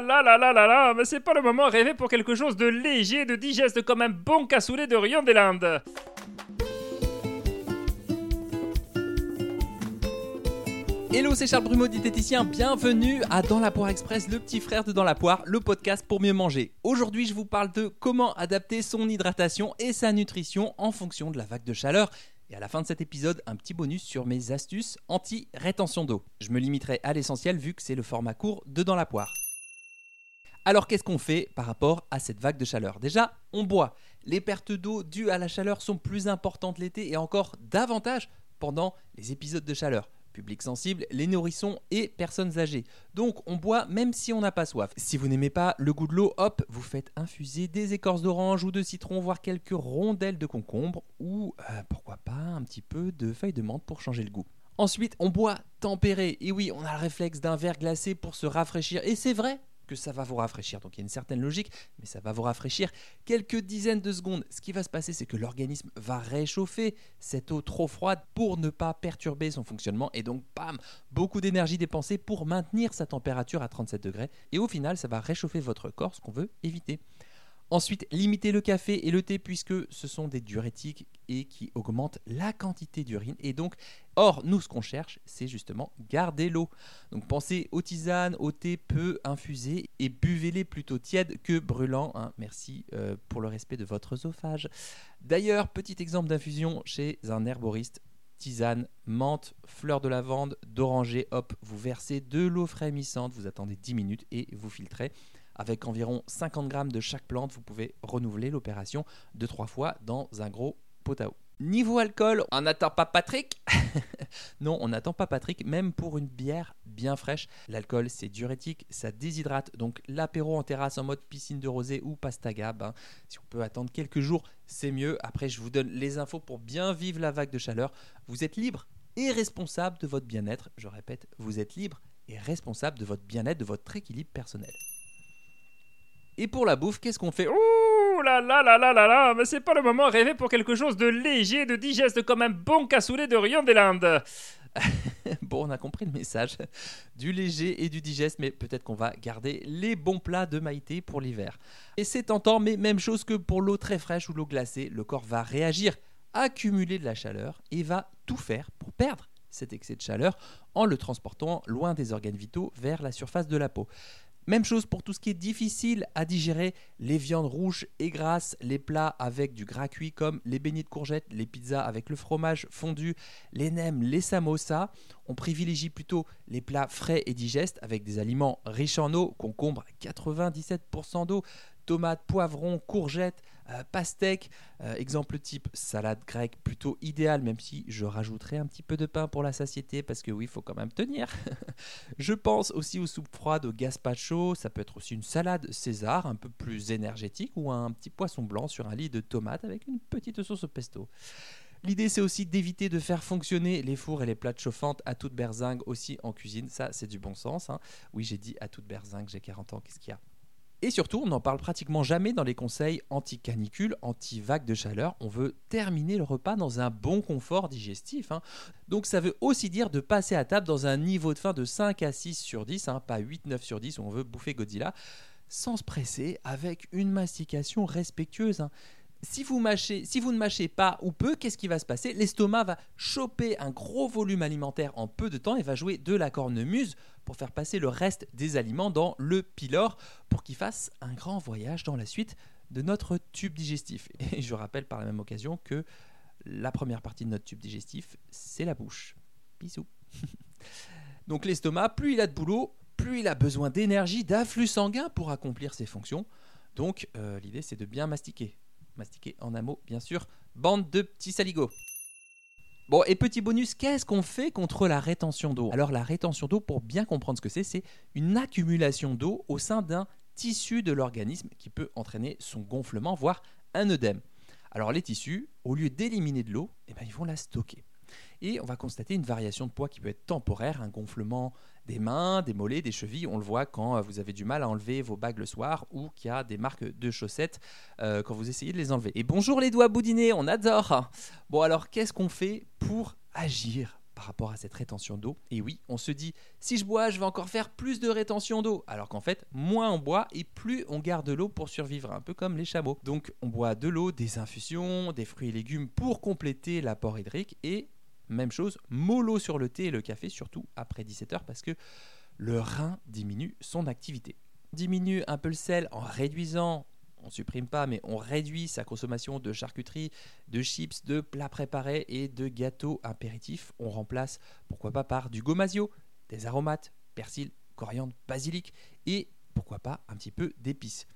là là là là là mais c'est pas le moment rêvé pour quelque chose de léger, de digeste comme un bon cassoulet de Rion des Landes. Hello, c'est Charles Brumeau, diététicien. Bienvenue à Dans la Poire Express, le petit frère de Dans la Poire, le podcast pour mieux manger. Aujourd'hui, je vous parle de comment adapter son hydratation et sa nutrition en fonction de la vague de chaleur. Et à la fin de cet épisode, un petit bonus sur mes astuces anti-rétention d'eau. Je me limiterai à l'essentiel vu que c'est le format court de Dans la Poire. Alors qu'est-ce qu'on fait par rapport à cette vague de chaleur? Déjà, on boit. Les pertes d'eau dues à la chaleur sont plus importantes l'été et encore davantage pendant les épisodes de chaleur public sensible, les nourrissons et personnes âgées. Donc on boit même si on n'a pas soif. Si vous n'aimez pas le goût de l'eau, hop, vous faites infuser des écorces d'orange ou de citron, voire quelques rondelles de concombre ou euh, pourquoi pas un petit peu de feuilles de menthe pour changer le goût. Ensuite, on boit tempéré. Et oui, on a le réflexe d'un verre glacé pour se rafraîchir. Et c'est vrai, que ça va vous rafraîchir. Donc il y a une certaine logique, mais ça va vous rafraîchir quelques dizaines de secondes. Ce qui va se passer, c'est que l'organisme va réchauffer cette eau trop froide pour ne pas perturber son fonctionnement. Et donc, bam, beaucoup d'énergie dépensée pour maintenir sa température à 37 degrés. Et au final, ça va réchauffer votre corps, ce qu'on veut éviter. Ensuite, limitez le café et le thé puisque ce sont des diurétiques et qui augmentent la quantité d'urine. Et donc, or, nous, ce qu'on cherche, c'est justement garder l'eau. Donc, pensez aux tisanes, au thé peu infusé et buvez-les plutôt tièdes que brûlants. Hein. Merci euh, pour le respect de votre œsophage. D'ailleurs, petit exemple d'infusion chez un herboriste tisane, menthe, fleur de lavande, d'oranger, hop, vous versez de l'eau frémissante, vous attendez 10 minutes et vous filtrez. Avec environ 50 grammes de chaque plante, vous pouvez renouveler l'opération deux trois fois dans un gros pot à eau. Niveau alcool, on n'attend pas Patrick Non, on n'attend pas Patrick, même pour une bière bien fraîche. L'alcool, c'est diurétique, ça déshydrate. Donc l'apéro en terrasse en mode piscine de rosée ou pastaga, ben, si on peut attendre quelques jours, c'est mieux. Après, je vous donne les infos pour bien vivre la vague de chaleur. Vous êtes libre et responsable de votre bien-être. Je répète, vous êtes libre et responsable de votre bien-être, de votre équilibre personnel. Et pour la bouffe, qu'est-ce qu'on fait? Ouh là là là là là là, mais c'est pas le moment rêvé pour quelque chose de léger, de digeste comme un bon cassoulet de Rion des Landes. bon, on a compris le message. Du léger et du digeste, mais peut-être qu'on va garder les bons plats de Maïté pour l'hiver. Et c'est tentant, mais même chose que pour l'eau très fraîche ou l'eau glacée, le corps va réagir, accumuler de la chaleur et va tout faire pour perdre cet excès de chaleur en le transportant loin des organes vitaux vers la surface de la peau. Même chose pour tout ce qui est difficile à digérer, les viandes rouges et grasses, les plats avec du gras cuit comme les beignets de courgettes, les pizzas avec le fromage fondu, les nems, les samosas. On privilégie plutôt les plats frais et digestes avec des aliments riches en eau, concombre 97% d'eau, tomates, poivrons, courgettes, euh, pastèques. Euh, exemple type salade grecque, plutôt idéal, même si je rajouterai un petit peu de pain pour la satiété, parce que oui, il faut quand même tenir. je pense aussi aux soupes froides, au gazpacho, ça peut être aussi une salade César, un peu plus énergétique, ou un petit poisson blanc sur un lit de tomates avec une petite sauce au pesto. L'idée, c'est aussi d'éviter de faire fonctionner les fours et les plates chauffantes à toute berzingue aussi en cuisine. Ça, c'est du bon sens. Hein. Oui, j'ai dit à toute berzingue, j'ai 40 ans, qu'est-ce qu'il y a? Et surtout, on n'en parle pratiquement jamais dans les conseils anti-canicule, anti-vague de chaleur. On veut terminer le repas dans un bon confort digestif. Hein. Donc ça veut aussi dire de passer à table dans un niveau de faim de 5 à 6 sur 10, hein, pas 8-9 sur 10 où on veut bouffer Godzilla, sans se presser, avec une mastication respectueuse. Hein si vous, mâchez, si vous ne mâchez pas ou peu, qu'est-ce qui va se passer? L'estomac va choper un gros volume alimentaire en peu de temps et va jouer de la cornemuse pour faire passer le reste des aliments dans le pylore pour qu'il fasse un grand voyage dans la suite de notre tube digestif. Et je rappelle par la même occasion que la première partie de notre tube digestif, c'est la bouche. Bisous. Donc l'estomac, plus il a de boulot, plus il a besoin d'énergie, d'afflux sanguin pour accomplir ses fonctions. Donc euh, l'idée c'est de bien mastiquer mastiquer en un mot, bien sûr. Bande de petits saligots. Bon, et petit bonus, qu'est-ce qu'on fait contre la rétention d'eau? Alors la rétention d'eau, pour bien comprendre ce que c'est, c'est une accumulation d'eau au sein d'un tissu de l'organisme qui peut entraîner son gonflement, voire un œdème. Alors les tissus, au lieu d'éliminer de l'eau, eh ben, ils vont la stocker. Et on va constater une variation de poids qui peut être temporaire, un gonflement des mains, des mollets, des chevilles. On le voit quand euh, vous avez du mal à enlever vos bagues le soir ou qu'il y a des marques de chaussettes euh, quand vous essayez de les enlever. Et bonjour les doigts boudinés, on adore Bon alors qu'est-ce qu'on fait pour agir par rapport à cette rétention d'eau? Et oui, on se dit, si je bois, je vais encore faire plus de rétention d'eau. Alors qu'en fait, moins on boit et plus on garde l'eau pour survivre, un peu comme les chameaux. Donc on boit de l'eau, des infusions, des fruits et légumes pour compléter l'apport hydrique et même chose, mollo sur le thé et le café, surtout après 17h, parce que le rein diminue son activité. Diminue un peu le sel en réduisant, on supprime pas, mais on réduit sa consommation de charcuterie, de chips, de plats préparés et de gâteaux impéritifs. On remplace, pourquoi pas, par du gomasio, des aromates, persil, coriandre, basilic et pourquoi pas un petit peu d'épices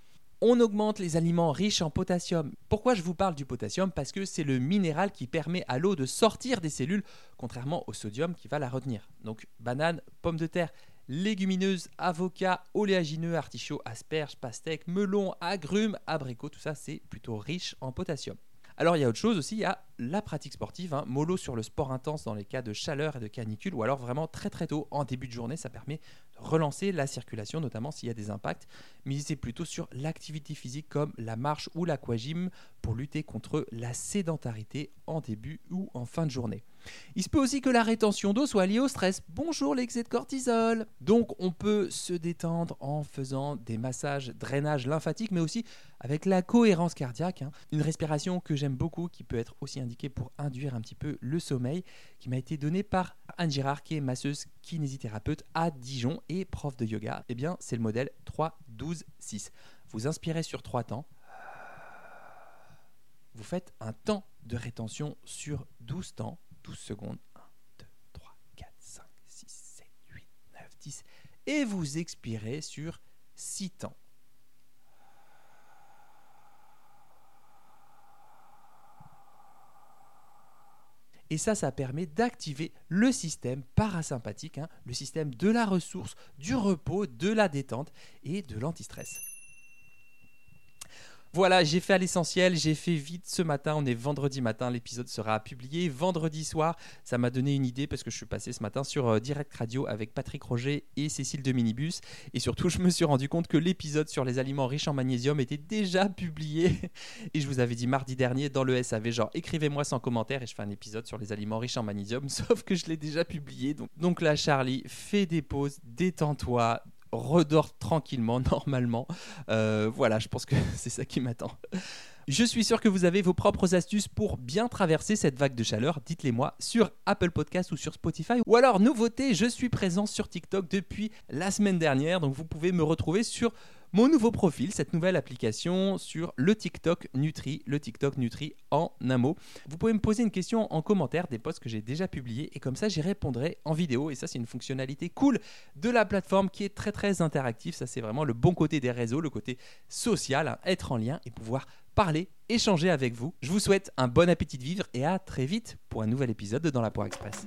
on augmente les aliments riches en potassium. Pourquoi je vous parle du potassium? Parce que c'est le minéral qui permet à l'eau de sortir des cellules, contrairement au sodium qui va la retenir. Donc banane, pommes de terre, légumineuses, avocats, oléagineux, artichauts, asperges, pastèques, melons, agrumes, abricots, tout ça c'est plutôt riche en potassium. Alors il y a autre chose aussi, il y a la pratique sportive, hein. mollo sur le sport intense dans les cas de chaleur et de canicule, ou alors vraiment très très tôt en début de journée, ça permet relancer la circulation, notamment s'il y a des impacts. Misez plutôt sur l'activité physique comme la marche ou l'aquagym pour lutter contre la sédentarité en début ou en fin de journée. Il se peut aussi que la rétention d'eau soit liée au stress. Bonjour l'excès de cortisol. Donc on peut se détendre en faisant des massages, drainage lymphatique, mais aussi avec la cohérence cardiaque. Hein. Une respiration que j'aime beaucoup, qui peut être aussi indiquée pour induire un petit peu le sommeil, qui m'a été donnée par Anne Girard, qui est masseuse kinésithérapeute à Dijon et prof de yoga. Eh bien, c'est le modèle 3, 12, 6. Vous inspirez sur 3 temps. Vous faites un temps de rétention sur 12 temps 12 secondes. 1, 2, 3, 4, 5, 6, 7, 8, 9, 10. Et vous expirez sur 6 temps. Et ça, ça permet d'activer le système parasympathique, hein, le système de la ressource, du repos, de la détente et de l'antistress. Voilà, j'ai fait à l'essentiel, j'ai fait vite ce matin, on est vendredi matin, l'épisode sera publié vendredi soir. Ça m'a donné une idée parce que je suis passé ce matin sur euh, Direct Radio avec Patrick Roger et Cécile de Minibus. Et surtout, je me suis rendu compte que l'épisode sur les aliments riches en magnésium était déjà publié. Et je vous avais dit mardi dernier dans le SAV, genre écrivez-moi sans commentaire et je fais un épisode sur les aliments riches en magnésium, sauf que je l'ai déjà publié. Donc, donc là, Charlie, fais des pauses, détends-toi, redors tranquillement, normalement. Euh, voilà, je pense que c'est ça qui m'attend. Je suis sûr que vous avez vos propres astuces pour bien traverser cette vague de chaleur. Dites-les moi sur Apple Podcast ou sur Spotify. Ou alors, nouveauté, je suis présent sur TikTok depuis la semaine dernière. Donc, vous pouvez me retrouver sur mon nouveau profil, cette nouvelle application sur le TikTok Nutri, le TikTok Nutri en un mot. Vous pouvez me poser une question en commentaire des posts que j'ai déjà publiés et comme ça j'y répondrai en vidéo et ça c'est une fonctionnalité cool de la plateforme qui est très très interactive. Ça c'est vraiment le bon côté des réseaux, le côté social, hein, être en lien et pouvoir parler, échanger avec vous. Je vous souhaite un bon appétit de vivre et à très vite pour un nouvel épisode de Dans la Poire Express.